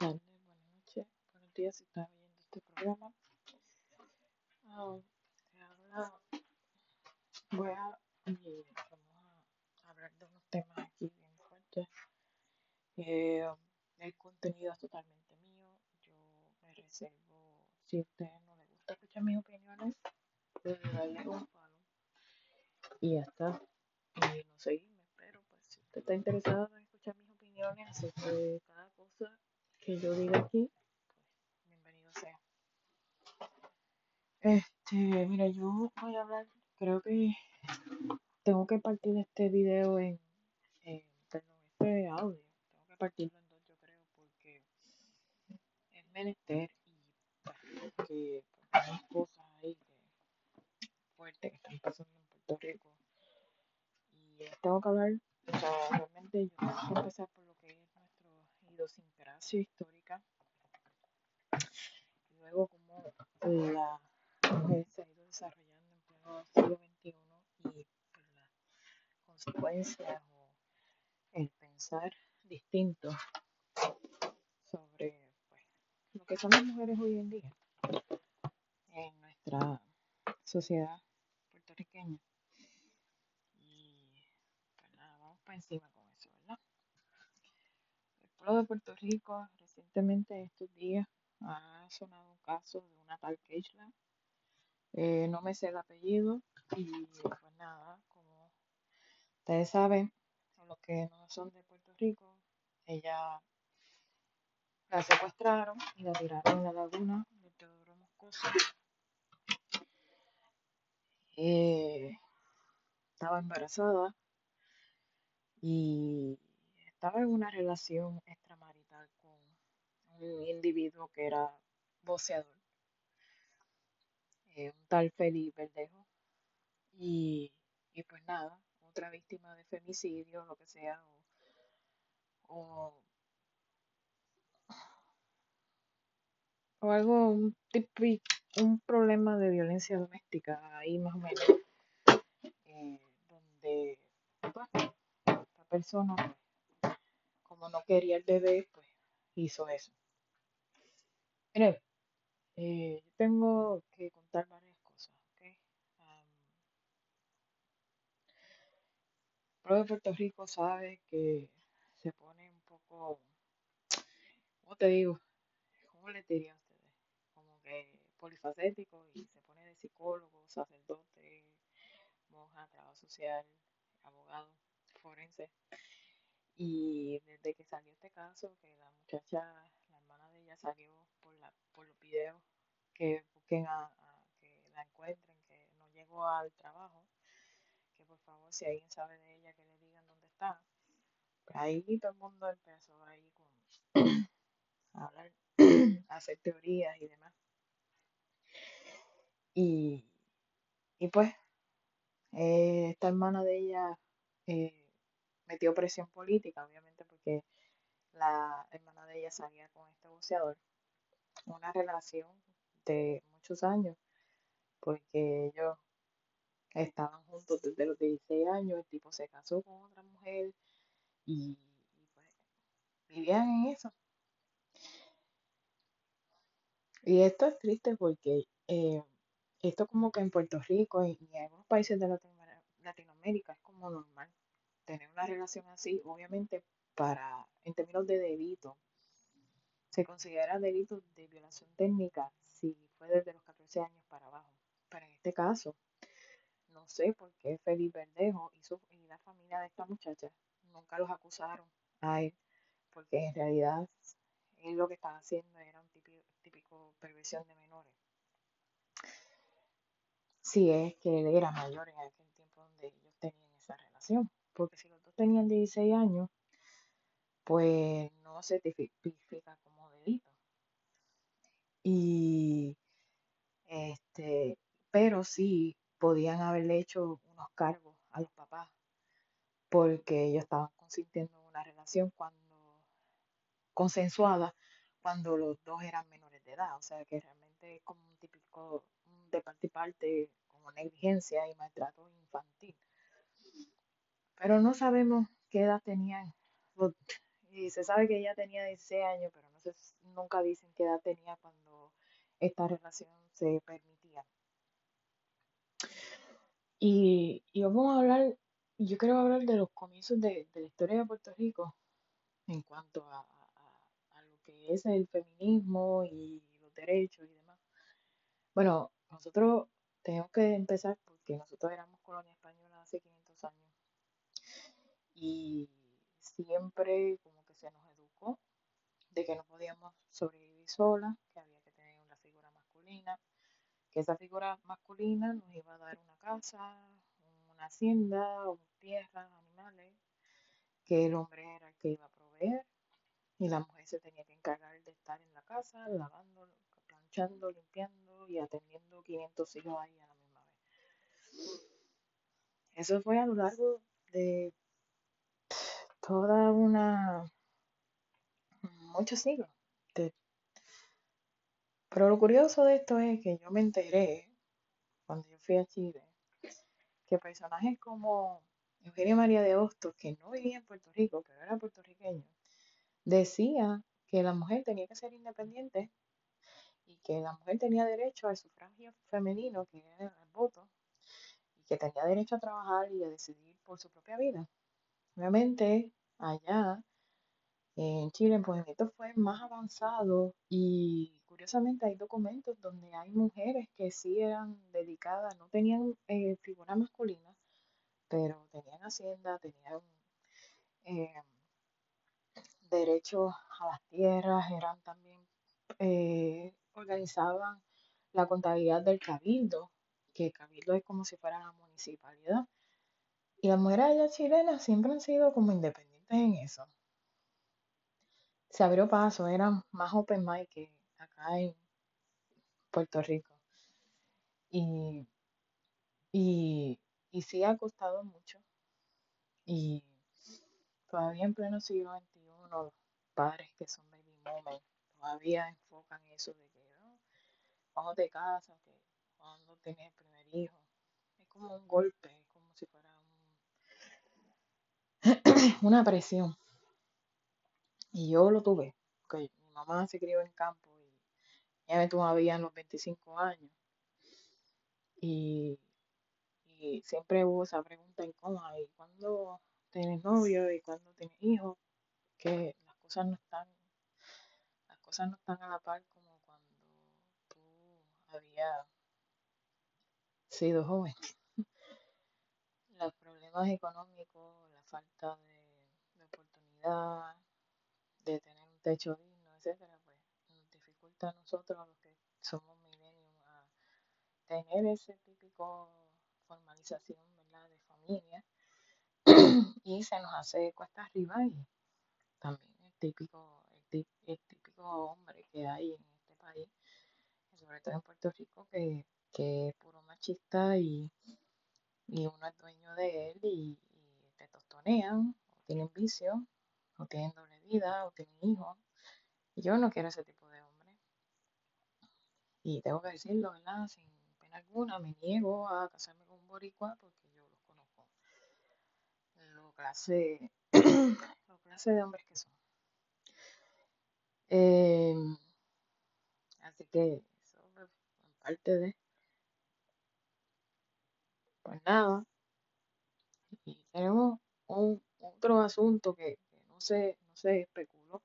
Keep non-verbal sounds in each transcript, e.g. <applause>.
tardes, buenas noches, buenos días si estás viendo este programa. Ah, habla, voy a, vamos a hablar de unos temas aquí bien fuertes. Eh, el contenido es totalmente mío. Yo me reservo, si a ustedes no les gusta escuchar mis opiniones, pues darle un palo y ya está. Y no seguirme, pero pues si usted está interesado en escuchar mis opiniones acerca cada que yo diga aquí, bienvenido sea. Este, mira, yo voy a hablar, creo que tengo que partir este video en, en este audio, tengo que partirlo en dos, yo creo, porque es menester y pues, que pues, hay cosas ahí que fuertes que están pasando en Puerto Rico. Y tengo que hablar, o sea, realmente yo tengo que empezar por lo que es nuestra idiosincrasia histórica y luego cómo la mujer se ha ido desarrollando en pleno siglo XXI y pues, las consecuencias o el pensar distinto sobre pues, lo que son las mujeres hoy en día en nuestra sociedad puertorriqueña. Y pues nada, vamos para encima con eso, ¿verdad? El pueblo de Puerto Rico recientemente estos días ha sonado un caso de una tal Keishla. Eh, no me sé el apellido y pues nada, como ustedes saben, los que no son de Puerto Rico, ella la secuestraron y la tiraron en la laguna de Teodoro Moscoso. Eh, estaba embarazada y estaba en una relación extramarital con un individuo que era boxeador, eh, un tal Felipe Verdejo. Y, y pues nada, otra víctima de femicidio, lo que sea, o, o, algo, un, un problema de violencia doméstica, ahí más o menos, eh, donde pues, esta persona, pues, como no quería el bebé, pues hizo eso. Mire, eh, yo tengo que contar varias cosas, ¿ok? Am, el de Puerto Rico sabe que se pone un poco, ¿cómo te digo? ¿Cómo le diría a ustedes? Como que polifacético y se pone de psicólogo, sacerdote, monja, trabajo social, abogado, forense. Y desde que salió este caso, que la muchacha, la hermana de ella salió por, la, por los videos, que busquen a, que la encuentren, que no llegó al trabajo, que por favor si alguien sabe de ella, que le digan dónde está. Pues ahí todo el mundo empezó ahí con <clears throat> a hablar, hacer teorías y demás. Y, y pues eh, esta hermana de ella eh, metió presión política, obviamente porque la hermana de ella salía con este boxeador, una relación de muchos años, porque ellos estaban juntos desde los 16 años, el tipo se casó con otra mujer y, pues vivían en eso. Y esto es triste porque eh, esto como que en Puerto Rico y, en algunos países de Latinoamérica es como normal tener una relación así, obviamente para, en términos de delito, se considera delito de violación técnica si fue desde los 14 años para abajo. Pero en este caso, no sé por qué Felipe Verdejo y, su, y la familia de esta muchacha nunca los acusaron a él, porque en realidad él lo que estaba haciendo era un típico, típico perversión de menores. Si es que él era mayor en aquel tiempo donde ellos tenían esa relación, porque si los dos tenían 16 años, pues no se tipifica como delito. Y este, pero sí podían haberle hecho unos cargos a los papás porque ellos estaban consintiendo en una relación cuando consensuada cuando los dos eran menores de edad, o sea que realmente es como un típico de parte y parte como negligencia y maltrato infantil. Pero no sabemos qué edad tenían los- y se sabe que ella tenía 16 años, pero no entonces nunca dicen qué edad tenía cuando esta relación se permitía. Y, y vamos a hablar, yo quiero hablar de los comienzos de, de la historia de Puerto Rico en cuanto a, a- a lo que es el feminismo y los derechos y demás. Bueno, nosotros tenemos que empezar porque nosotros éramos colonia española hace 500 años y siempre como que se nos educó de que no podíamos sobrevivir solas, que había que tener una figura masculina, que esa figura masculina nos iba a dar una casa, una hacienda, tierras, animales, que el hombre era el que iba a proveer y la mujer se tenía que encargar de estar en la casa, lavando, planchando, limpiando y atendiendo 500 hijos ahí a la misma vez. Eso fue a lo largo de toda una, muchos siglos. pero lo curioso de esto es que yo me enteré cuando yo fui a Chile que personajes como Eugenia María de Hostos, que no vivía en Puerto Rico, pero era puertorriqueño, decía que la mujer tenía que ser independiente y que la mujer tenía derecho al sufragio femenino, que era el voto, y que tenía derecho a trabajar y a decidir por su propia vida. Obviamente, allá en Chile el movimiento fue más avanzado y curiosamente hay documentos donde hay mujeres que sí eran dedicadas, no tenían eh, figura masculina, pero tenían hacienda, tenían eh, derecho a las tierras, eran también, eh, organizaban la contabilidad del cabildo, que el cabildo es como si fuera la municipalidad. Y las mujeres allá chilenas siempre han sido como independientes en eso. Se abrió paso, eran más open mind que acá en Puerto Rico. Y, y, y sí ha costado mucho. Y todavía en pleno siglo XXI, los padres que son baby boomers todavía enfocan eso de que ¿no? cuando te casas, que cuando tienes el primer hijo. Es como un golpe, es como si fuera un- <clears throat> una presión. Y yo lo tuve, porque mi mamá se crió en campo y ella me tuvo a los 25 años. Y, y siempre hubo esa pregunta incómoda, ¿y cuándo tienes novio y cuándo tienes hijos? Que las cosas no están, las cosas no están a la par como cuando tú habías sido joven. <laughs> Los problemas económicos, falta de, oportunidad, de tener un techo digno, etcétera, pues nos dificulta a nosotros, los que somos millennials, a tener ese típico formalización, de familia. <clears throat> Y se nos hace cuesta arriba y también el típico, el, el típico hombre que hay en este país, sobre todo en Puerto Rico, que, que es puro machista y, y uno es dueño de él y, o tienen vicio, o tienen doble vida, o tienen hijos. Yo no quiero ese tipo de hombre. Y tengo que decirlo, ¿verdad? Sin pena alguna, me niego a casarme con un boricua porque yo los conozco. Lo clase, <clears throat> lo clase de hombres que son. Eh, así que eso en parte de, pues nada. Y tenemos un, otro asunto que, no se, no se especuló.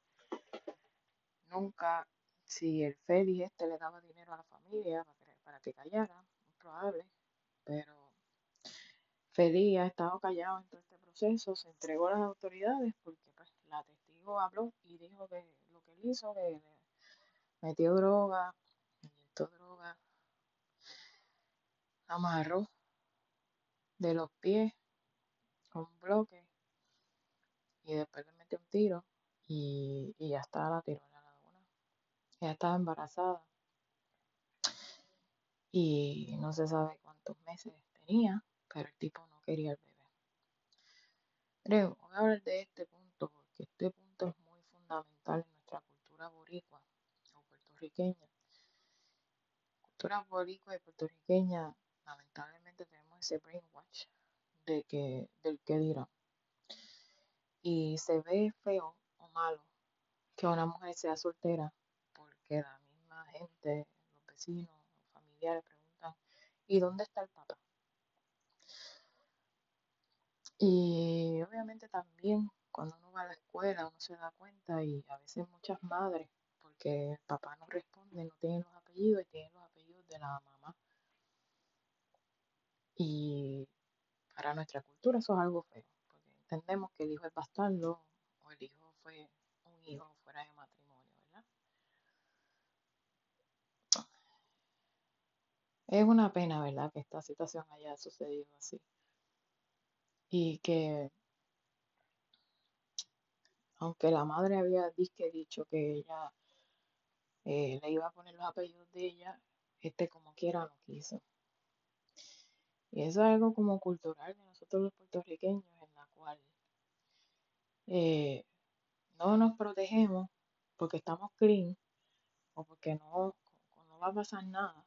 Nunca si el Félix este le daba dinero a la familia para que, para que callara, muy probable, pero Félix ha estado callado en todo este proceso, se entregó a las autoridades porque pues, la testigo habló y dijo que lo que él hizo, que le metió droga, inyectó droga, amarró de los pies un bloque y después le metió un tiro y, y ya está, la tiró en la laguna. Ella estaba embarazada y no se sabe cuántos meses tenía, pero el tipo no quería el bebé. Creo, voy a hablar de este punto porque este punto es muy fundamental en nuestra cultura boricua o puertorriqueña. Cultura boricua y puertorriqueña, lamentablemente tenemos ese brainwash de que, del que dirán. Y se ve feo o malo que una mujer sea soltera, porque la misma gente, los vecinos, los familiares preguntan, ¿y dónde está el papá? Y obviamente también cuando uno va a la escuela uno se da cuenta y a veces muchas madres, porque el papá no responde, no tienen los apellidos y tienen los apellidos de la mamá. Y para nuestra cultura eso es algo feo, porque entendemos que el hijo es bastardo o el hijo fue un hijo fuera de matrimonio, ¿verdad? Es una pena, ¿verdad?, que esta situación haya sucedido así. Y que, aunque la madre había disque dicho que ella eh, le iba a poner los apellidos de ella, este como quiera no quiso. Y eso es algo como cultural de nosotros los puertorriqueños, en la cual eh, no nos protegemos porque estamos clean o porque no, no va a pasar nada.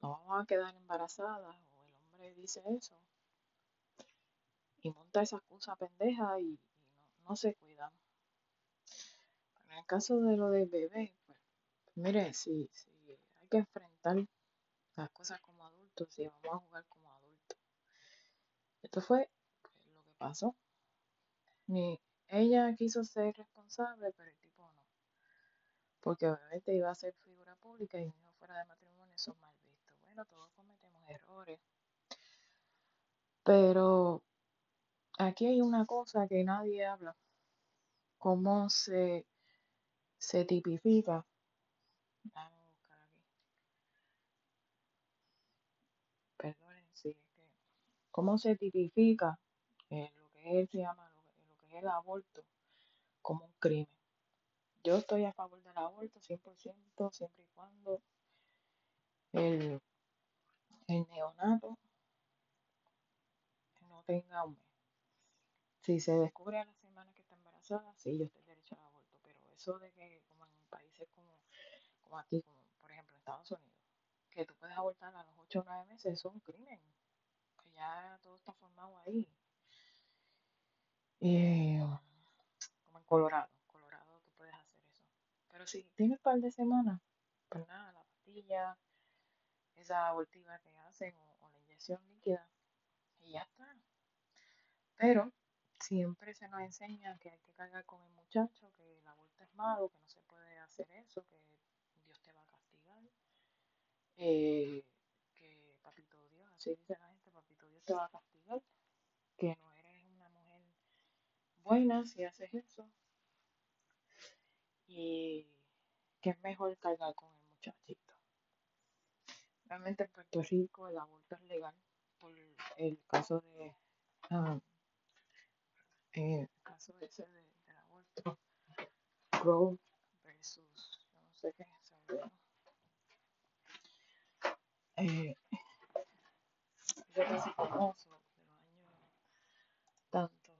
No vamos a quedar embarazadas o el hombre dice eso y monta esa excusa pendeja y, no se cuidan. En el caso de lo del bebé, pues, mire, si, si hay que enfrentar las cosas como adultos, si vamos a jugar como adultos. Esto fue lo que pasó. Ni ella quiso ser responsable, pero el tipo no. Porque obviamente iba a ser figura pública y hijo fuera de matrimonio son mal vistos. Bueno, todos cometemos errores. Pero aquí hay una cosa que nadie habla. Cómo se, se tipifica. Déjame buscar aquí. Perdonen, sí, es que. Cómo se tipifica eh, lo que él se llama, lo que, es el aborto, como un crimen. Yo estoy a favor del aborto 100%, siempre y cuando el, el neonato no tenga un mes. Si se descubre a la semana que está embarazada, sí, yo estoy derecho al aborto, pero eso de que como en países como, como aquí, como por ejemplo en Estados Unidos, que tú puedes abortar a los 8 o 9 meses, es un crimen, ya todo está formado ahí. Y, como en Colorado, Colorado tú puedes hacer eso. Pero si tienes un par de semanas, pues nada, la pastilla, esa abortiva que hacen o, o la inyección líquida, y ya está. Pero siempre se nos enseña que hay que cargar con el muchacho, que el aborto es malo, que no se puede hacer eso, que Dios te va a castigar, eh, que papito Dios, así dice la te va a castigar, que no eres una mujer buena si haces eso, y que es mejor cargar con el muchachito. Realmente en Puerto Rico el aborto es legal por el caso de eh, el caso ese de, del aborto Roe versus no sé qué se me olvidó. eh, ese caso famoso de los años tanto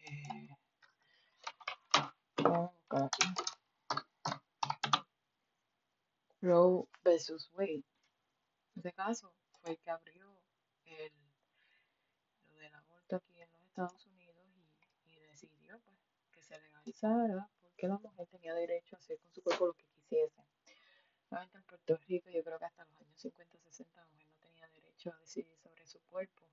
eh, vamos a buscar aquí. Versus Wade ese caso fue el que abrió el, lo del aborto aquí en los Estados Unidos y, decidió pues que se legalizara porque la mujer tenía derecho a hacer con su cuerpo lo que quisiese. Solamente en Puerto Rico yo creo que hasta los años 50, 60 la mujer no tenía derecho a decidir sobre su cuerpo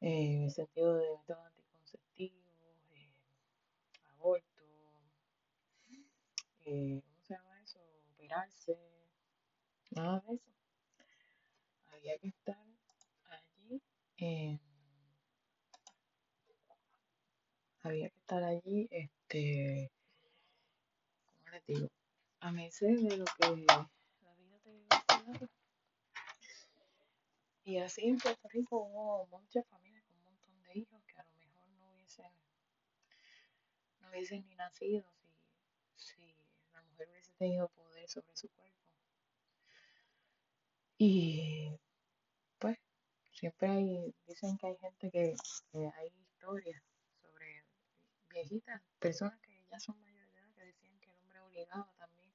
eh, en el sentido de métodos anticonceptivos, eh, aborto, eh, ¿cómo se llama eso? Operarse, nada de eso. Había que estar allí, eh, había que estar allí, este, ¿cómo les digo? A merced de lo que la vida te iba. Y así en Puerto Rico hubo muchas familias con un montón de hijos que a lo mejor no hubiesen, no hubiesen ni nacido si, si la mujer hubiese tenido poder sobre su cuerpo. Y pues siempre hay, dicen que hay gente que, hay historias sobre viejitas, personas que ya son mayores de edad, que decían que el hombre obligaba también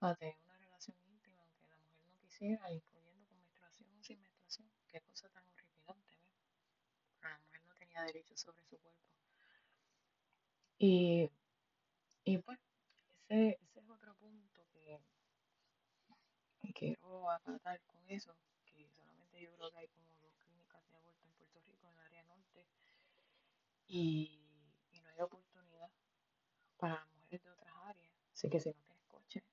a tener una relación íntima, aunque la mujer no quisiera, incluyendo con menstruación o sin menstruación. Qué cosa tan horripilante, ¿ves? La mujer no tenía derecho sobre su cuerpo. Y, y pues, ese, ese es otro punto que, que quiero acatar con eso, que solamente yo creo que hay como dos clínicas de aborto en Puerto Rico, en el área norte, y, y no hay oportunidad para las mujeres de otras áreas. Así que si no tienes coche,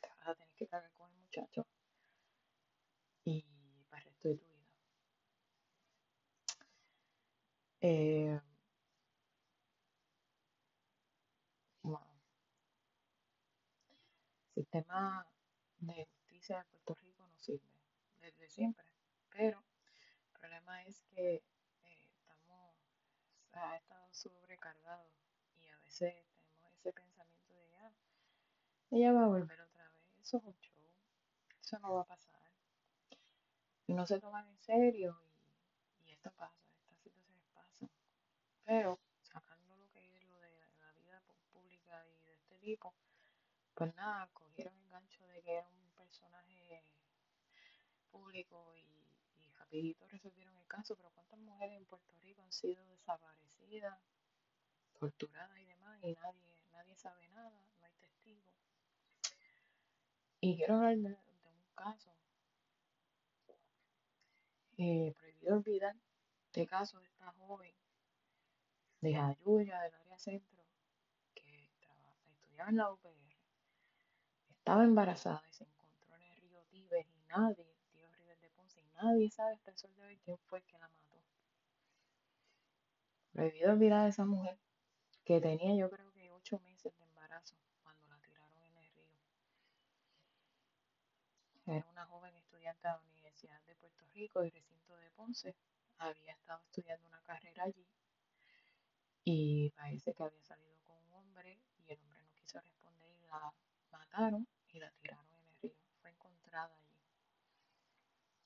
te vas a tener que cargar con el muchacho y para el resto de tu vida. Eh, wow. Sistema de justicia de Puerto Rico no sirve desde siempre, pero el problema es que eh, estamos, ha estado sobrecargado y a veces tenemos ese pensamiento de, ah, ella va a volver otra vez, eso es un show, eso no va a pasar. Y no se toman en serio y, y esto pasa, estas situaciones pasan. Pero sacando lo que es lo de la vida pública y de este tipo, pues nada, cogieron el gancho de que era un público y, y rapidito resolvieron el caso, pero ¿cuántas mujeres en Puerto Rico han sido desaparecidas, torturadas y demás y nadie, nadie sabe nada, no hay testigos? Y quiero hablar de, un caso eh, prohibido olvidar este caso de esta joven de Jayuya, del área centro, que traba- estudiaba en la UPR, estaba embarazada y se encontró en el río Tibes y nadie, y nadie sabe hasta el sol de hoy quién fue que la mató. Prohibido olvidar a esa mujer que tenía yo creo que ocho meses de embarazo cuando la tiraron en el río. Era una joven estudiante de la Universidad de Puerto Rico y recinto de Ponce. Había estado estudiando una carrera allí y parece que había salido con un hombre y el hombre no quiso responder y la mataron y la tiraron en el río. Fue encontrada.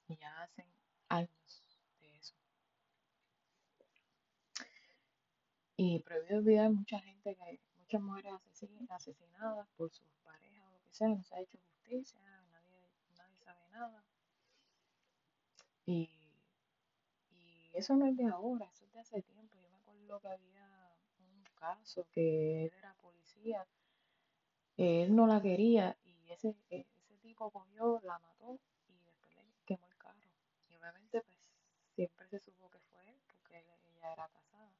Y ya hacen años de eso. Y prohibido olvidar mucha gente que, muchas mujeres asesin- asesinadas por sus parejas o lo que sea, no se ha hecho justicia, nadie, nadie sabe nada. Y, y eso no es de ahora, eso es de hace tiempo. Yo me acuerdo que había un caso que él era policía, él no la quería y ese, e- ese tipo cogió, la mató y después le quemó el carro. Y obviamente pues siempre se supo que fue él porque ella era casada.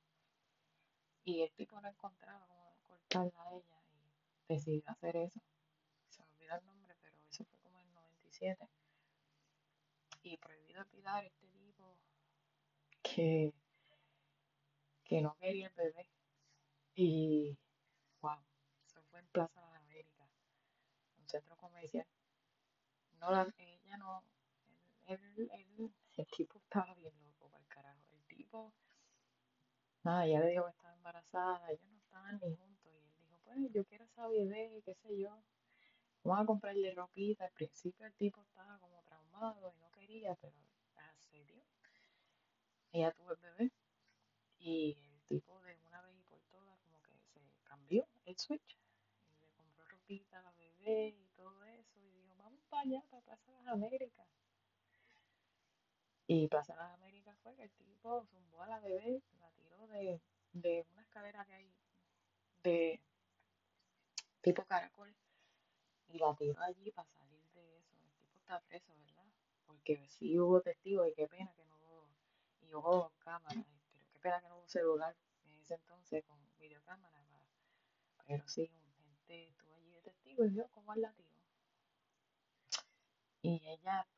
Y el tipo no encontraba cómo cortarla a ella y decidió hacer eso. Se me olvida el nombre, pero eso fue como en el 97. Y prohibido olvidar este tipo que, que no quería el bebé. Y wow, eso fue en Plaza Las Américas, un centro comercial. No la, ella no, él- él- el tipo estaba bien loco para el carajo. El tipo, nada, ya le dijo que estaba embarazada, ellos no estaban ni juntos. Y él dijo, pues yo quiero esa bebé, qué sé yo. Vamos a comprarle ropita. Al principio el tipo estaba como traumado y no quería, pero accedió. Ella tuvo el bebé y el tipo de una vez y por todas como que se cambió el switch. Y le compró ropita a la bebé y todo eso. Y dijo, vamos para allá, para Plaza Las Américas. Y Plaza Las Américas fue que el tipo zumbó a la bebé, la tiró de, de una escalera que hay de tipo caracol y la tiró allí para salir de eso. El tipo está preso, ¿verdad? Porque sí hubo testigos y qué pena que no hubo, y hubo cámaras, pero qué pena que no hubo celular en ese entonces con videocámara. para- Pero sí, gente estuvo allí de testigo y vio cómo la tiró. Y ella, pues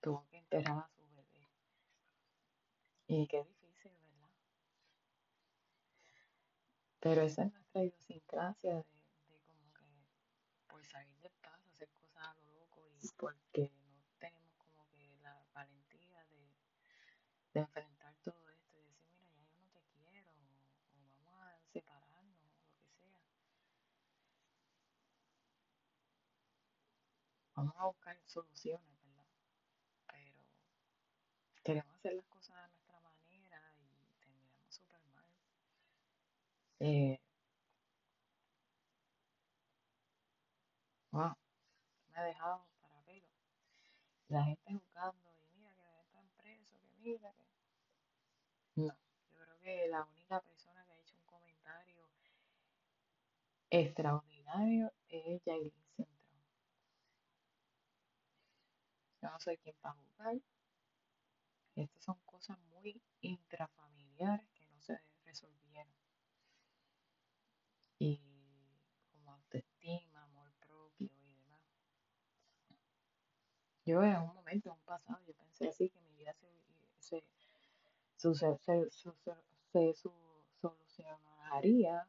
tuvo que enterrar a su bebé. Y qué difícil, ¿verdad? Pero esa es nuestra idiosincrasia de, de como que por salir del paso, hacer cosas a lo loco y porque no tenemos como que la valentía de, de enfrentar todo esto y decir, mira, ya yo no te quiero, o, o vamos a separarnos, o lo que sea. Vamos a buscar soluciones, queremos hacer las cosas a nuestra manera y terminamos súper mal. Eh, wow, me ha dejado para pelo. La gente juzgando y mira que están presos, que mira que... No, yo creo que la única persona que extraordinario es Yailin Central. Yo no soy quien para jugar. Estas son cosas muy intrafamiliares que no se resolvieron. Y como autoestima, amor propio y demás. Yo en un momento, en un pasado, yo pensé así que mi vida se, se, se, se, se solucionaría,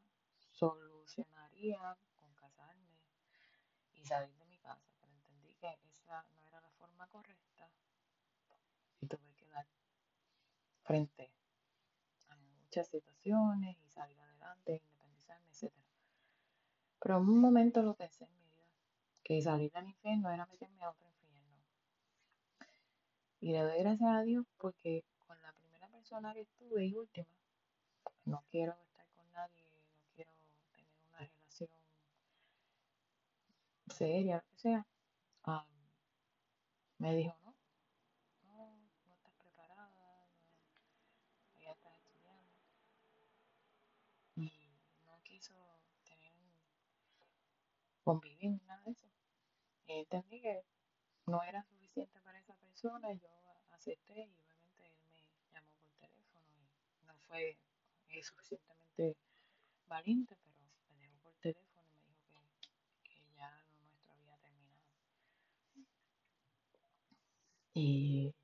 solucionaría con casarme y salir de mi casa, pero entendí que esa no era la forma correcta y tuve que dar frente a muchas situaciones y salir adelante, independizarme, etc. Pero en un momento lo pensé en mi vida, que salir del infierno era meterme a otro infierno. Y le doy gracias a Dios porque con la primera persona que estuve y última, no quiero estar con nadie, no quiero tener una relación seria, lo que sea, um, me dijo, no, no, no estás preparada, no, ya estás estudiando. Y no quiso tener convivir ni nada de eso. Y entendí que no era suficiente para esa persona, yo acepté y obviamente él me llamó por teléfono y no fue eh, suficientemente valiente, pero me dejó por teléfono y me dijo que, que ya lo nuestro había terminado. Y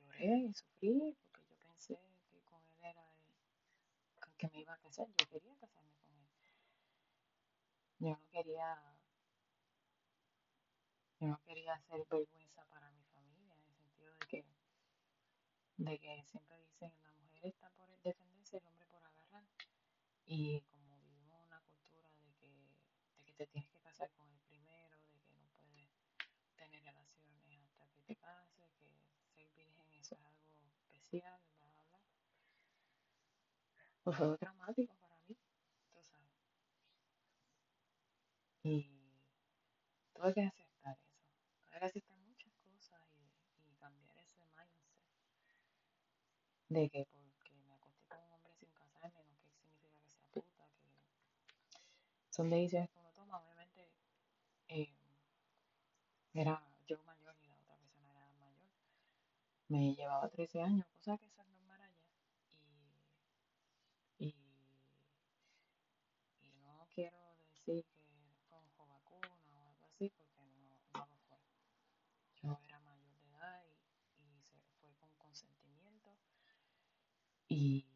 lloré y sufrí porque yo pensé que con él era el que me iba a casar, yo quería él. Yo no quería yo no quería hacer vergüenza para mi familia, en el sentido de que, de que siempre dicen la mujer está por defenderse, el hombre por agarrar. Y como vivimos una cultura de que, de que te tienes que casar con el primero, de que no puedes tener relaciones hasta que te cases, que ser virgen eso es algo especial, bla, bla, bla. Pues fue traumático para mí, tú sabes. Y tuve que aceptar eso. Tuve que aceptar muchas cosas y, y cambiar ese mindset de que porque me acosté con un hombre sin casarme, no que significa que sea puta, que son decisiones que uno toma, obviamente eh, era yo mayor y la otra persona era mayor. Me llevaba 13 años, cosa que eso es normal allá. Y, y, y no quiero decir que fue un jovacuna o algo así, porque no, no lo fue. Yo era mayor de edad y, y se fue con consentimiento y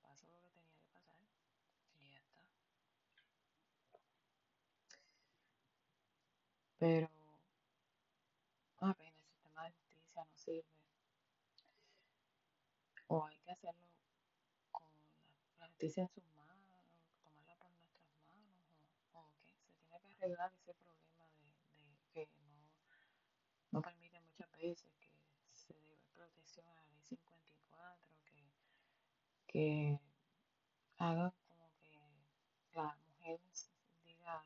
pasó lo que tenía que pasar. Y ya está. Pero apenas el sistema de justicia no sirve. O hay que hacerlo con la, la justicia en sus manos, tomarla por nuestras manos o, o que se tiene que arreglar ese problema de, de que no, no permite muchas veces que se dé protección a la ley 54, que, que hagan como que la mujer diga,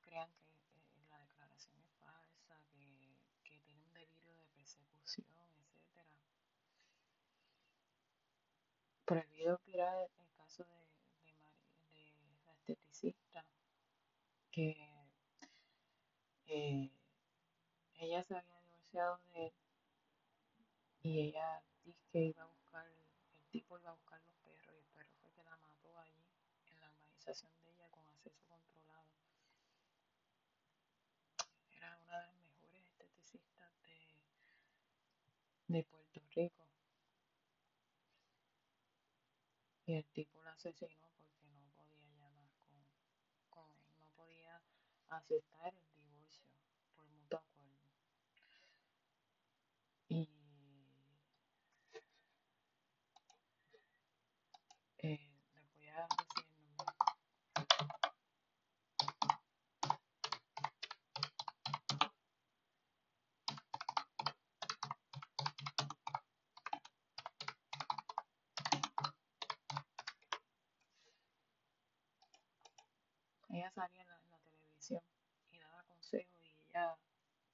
crean que eh, la declaración es falsa, que, que tiene un delirio de persecución, etcétera. Prohibido opinar el caso de, de la esteticista, que eh, ella se había divorciado de él y ella dice que iba a buscar, el tipo iba a buscar los perros y el perro fue que la mató allí en de ella con acceso controlado. Era una de las mejores esteticistas de, de Puerto Rico y el tipo la asesinó porque no podía más con, con él, no podía aceptar el divorcio por mutuo acuerdo. Y eh, les voy a decir el nombre. Ella salía en la, en la televisión y daba consejos y ella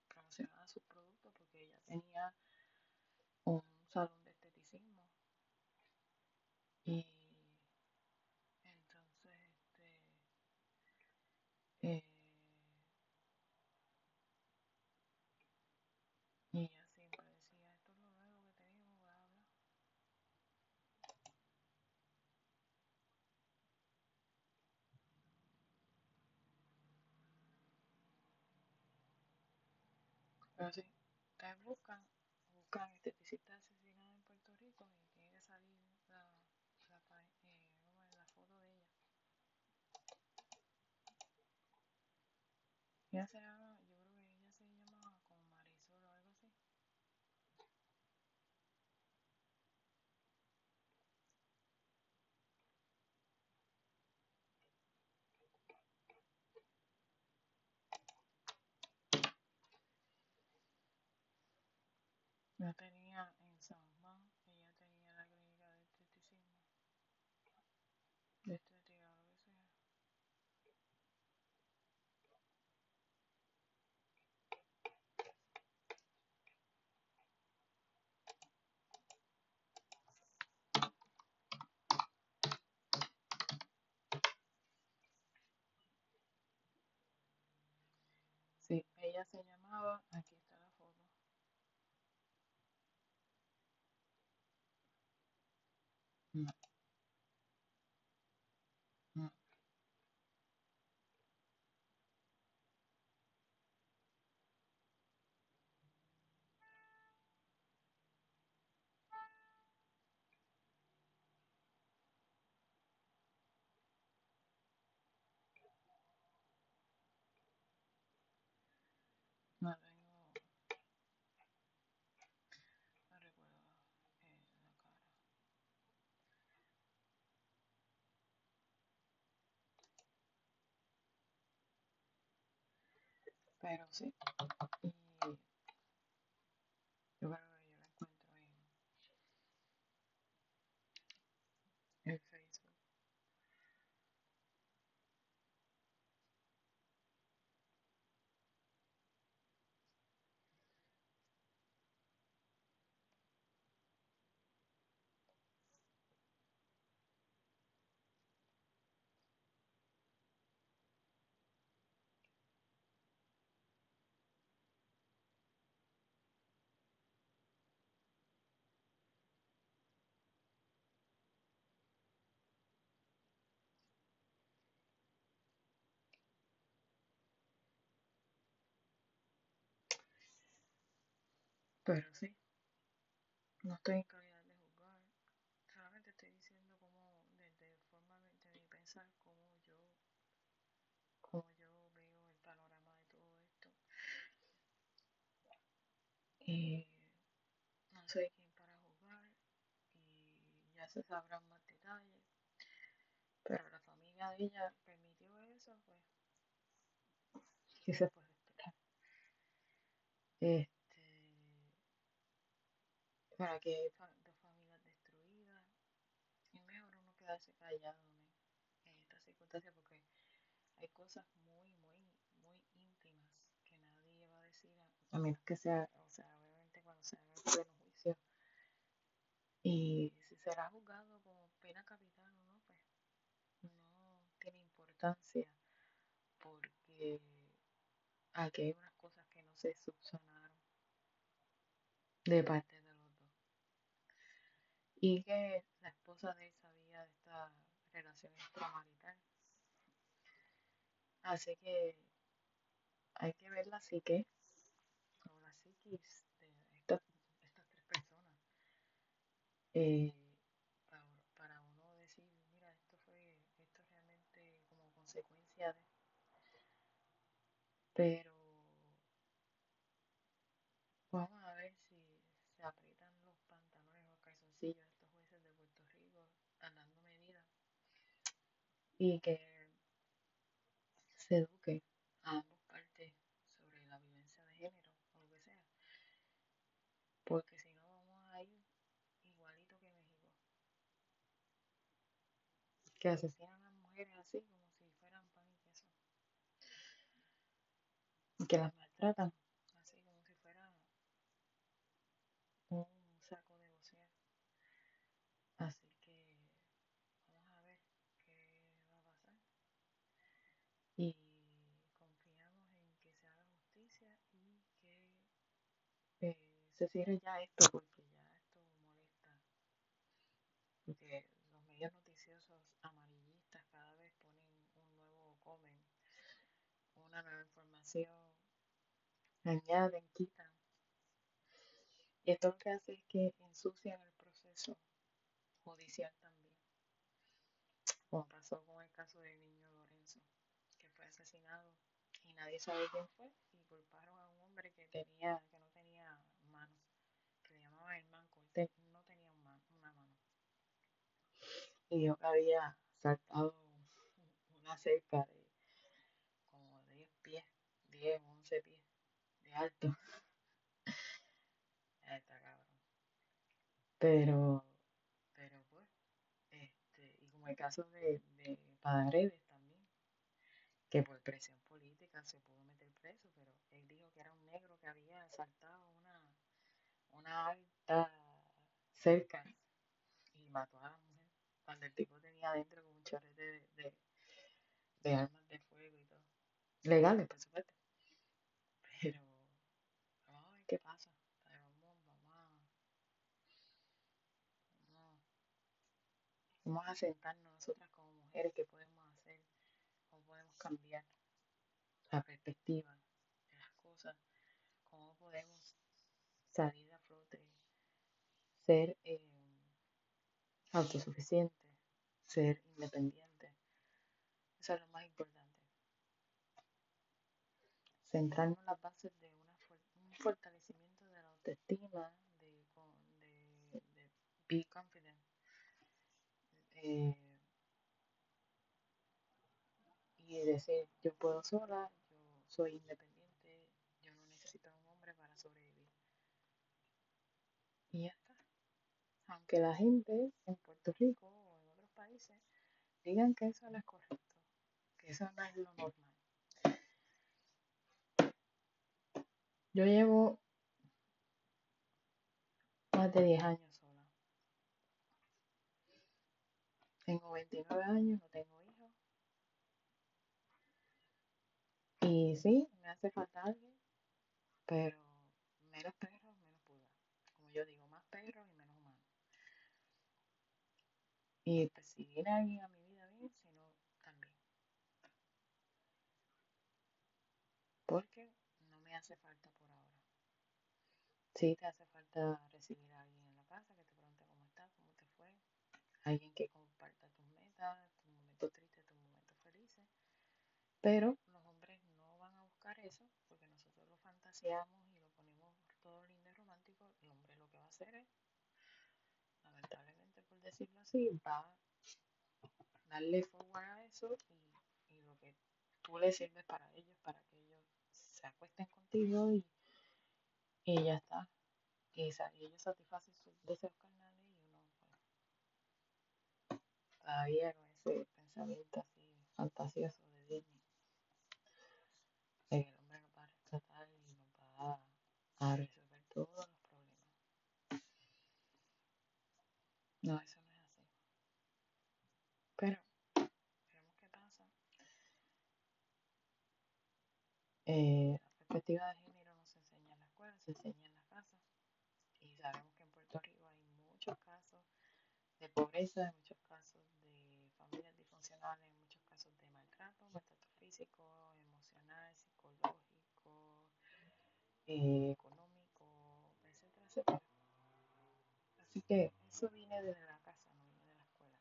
promocionaba sus productos porque ella tenía un salón de esteticismo y entonces este Sí, ustedes buscan, buscan este, visita asesinada en Puerto Rico y tiene que salir la, la, eh, la foto de ella. Ella se llama, yo creo que ella se llamaba como Marisol o algo así. Yo tenía en San Juan, ella tenía la clínica de esteticismo, de estética, lo que sea. Sí, ella se llamaba, aquí 嗯。Pero sí, y Pero sí, no estoy en calidad de juzgar. Solamente estoy diciendo cómo, desde forma de, mi pensar, cómo yo, cómo yo veo el panorama de todo esto. Y no soy quien para juzgar y ya se sabrán más detalles. Pero la familia de ella permitió eso, pues, ¿qué se puede esperar? Este, para que hay fa- dos familias destruidas, es mejor uno quedarse callado en estas circunstancias porque hay cosas muy, muy, muy íntimas que nadie va a decir a, a menos que sea, o sea, obviamente cuando se haga el pleno juicio. Y si será juzgado como pena capital o no, pues no tiene importancia porque aquí hay unas cosas que no se subsanaron de parte. Y que la esposa de él sabía de esta relación extramarital. Así que hay que ver la psique o la psiquis de estas, estas tres personas eh, para, para uno decir, mira, esto fue, esto realmente como consecuencia de vamos a ver si se aprietan los pantalones o calzoncillos a estos jueces de Puerto Rico andando medidas y que se eduque a ambas partes sobre la violencia de género o lo que sea. Porque si no vamos a ir igualito que México. Que asesinan a las mujeres así como si fueran pan y queso. Que las maltratan así como si fuera un saco de bocear. Así que vamos a ver qué va a pasar. Y confiamos en que se haga justicia y que eh, se cierre ya esto porque ya esto molesta. Porque los medios noticiosos amarillistas cada vez ponen un nuevo comen, una nueva información, añaden, quitan Y esto lo que hace es que ensucian el proceso judicial también, como pasó con el caso del niño Lorenzo, que fue asesinado y nadie sabe quién fue y culparon a un hombre que tenía mano, que le llamaban el manco, él no tenía una mano. Y dijo que había saltado una cerca de como 10 pies, 10 o 11 pies de alto. <laughs> Está cabrón. Pero, pero pues, este, y como el caso de, de Padredes también, que por presión política se pudo meter preso, pero él dijo que era un negro que había saltado una, una alta cerca y mató a cuando el tipo tenía adentro como un chorrete de, de, de armas de fuego y todo. Legales, por supuesto. Pero vamos a ver qué pasa. Vamos, vamos, a, vamos, vamos a sentarnos nosotras como mujeres qué podemos hacer, cómo podemos cambiar la perspectiva de las cosas, cómo podemos salir a flote, ser eh, autosuficiente, ser independiente. Eso es lo más importante. Centrarnos en las bases de una, un fortalecimiento de la autoestima, de, de, de be confident. Eh, y decir, yo puedo sola, yo soy independiente, yo no necesito a un hombre para sobrevivir. Y ya está. Aunque la gente en Puerto Rico o en otros países que eso no es correcto, que eso no es lo normal. Yo llevo más de 10 años sola. Tengo 29 años, no tengo hijos. Y sí, me hace falta alguien, pero menos perros, menos pulgas. Como yo digo, más perros y menos humanos. Y pues si viene alguien a mi vida bien, si no, también. Porque no me hace falta por ahora. Sí, te hace falta recibir a alguien en la casa que te pregunte cómo estás, cómo te fue. Alguien que comparta tus metas, tus momentos tristes, tus momentos felices. Pero los hombres no van a buscar eso porque nosotros lo fantaseamos y lo ponemos todo lindo y romántico. El hombre lo que va a hacer es, lamentablemente por decirlo así, va a darle forward a eso y, y lo que tú le sirves para ellos, para que ellos se acuesten contigo y, y ya está. Y, ellos satisfacen sus deseos carnales y uno pues, todavía con ese pensamiento así fantasioso de Disney. El hombre nos va a rescatar y nos va a resolver todos los problemas. No, eso no es así. Pero, veremos qué pasa. Eh, la perspectiva de género no se enseña en la escuela, se enseña en la casa. Y sabemos que en Puerto Rico hay muchos casos de pobreza, hay muchos casos de familias disfuncionales, muchos casos de maltrato, maltrato físico, emocional, psicológico, eh, económico, etcétera, etcétera. Así que eso viene desde la casa, no viene de la escuela.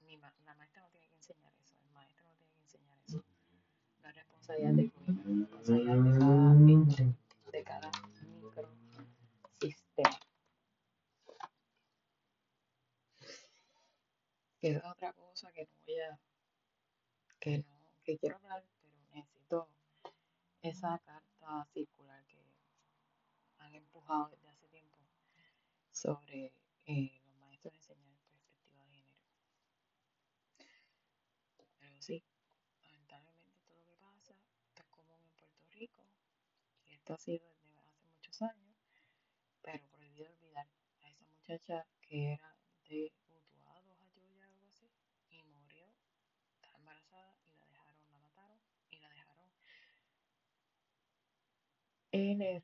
Ni ma la maestra no tiene que enseñar eso, el maestro no tiene que enseñar eso. La responsabilidad del gobierno, la responsabilidad de cada microsistema. Que es otra cosa que no voy a, que no, que quiero hablar, pero necesito esa carta circular que han empujado desde hace tiempo sobre eh, los maestros enseñar perspectiva de género. Pero sí, lamentablemente todo lo que pasa, esto es común en Puerto Rico, y esto ha sido desde hace muchos años, pero prohibido olvidar a esa muchacha que era de Utuado, Jayuya, algo así, y murió, estaba embarazada y la dejaron, la mataron y la dejaron en